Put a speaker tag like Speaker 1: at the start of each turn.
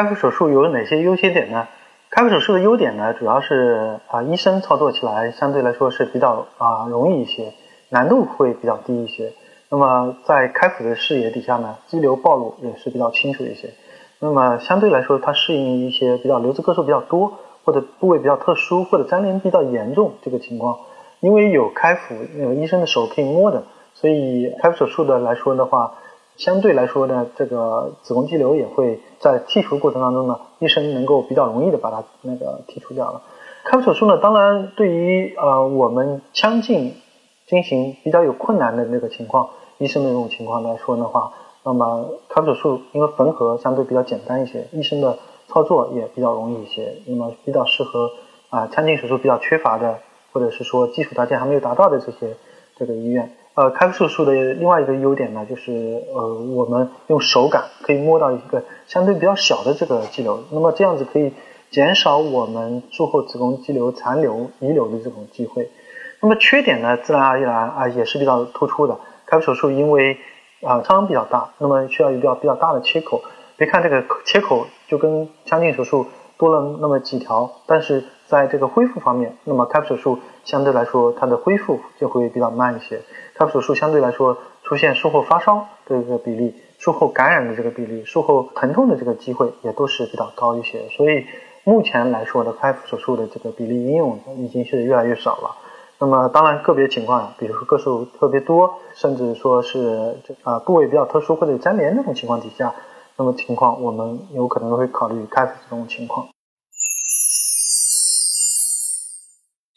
Speaker 1: 开腹手术有哪些优缺点呢？开腹手术的优点呢，主要是啊，医生操作起来相对来说是比较啊容易一些，难度会比较低一些。那么在开腹的视野底下呢，肌瘤暴露也是比较清楚一些。那么相对来说，它适应一些比较瘤子个数比较多，或者部位比较特殊，或者粘连比较严重这个情况。因为有开腹，有医生的手可以摸的，所以开腹手术的来说的话，相对来说呢，这个子宫肌瘤也会在剔除过程当中呢，医生能够比较容易的把它那个剔除掉了。开腹手术呢，当然对于呃我们腔镜进行比较有困难的那个情况，医生的这种情况来说的话，那么开腹手术因为缝合相对比较简单一些，医生的操作也比较容易一些，那么比较适合啊腔镜手术比较缺乏的。或者是说基础条件还没有达到的这些这个医院，呃，开腹手术的另外一个优点呢，就是呃，我们用手感可以摸到一个相对比较小的这个肌瘤，那么这样子可以减少我们术后子宫肌瘤残留遗留的这种机会。那么缺点呢，自然而然啊也是比较突出的。开腹手术因为啊伤比较大，那么需要一个比较比较大的切口。别看这个切口就跟腔镜手术多了那么几条，但是。在这个恢复方面，那么开腹手术相对来说它的恢复就会比较慢一些。开腹手术相对来说出现术后发烧的这个比例、术后感染的这个比例、术后疼痛的这个机会也都是比较高一些。所以目前来说的开腹手术的这个比例应用已经是越来越少了。那么当然个别情况，比如说个数特别多，甚至说是这啊部位比较特殊或者粘连这种情况底下，那么情况我们有可能会考虑开腹这种情况。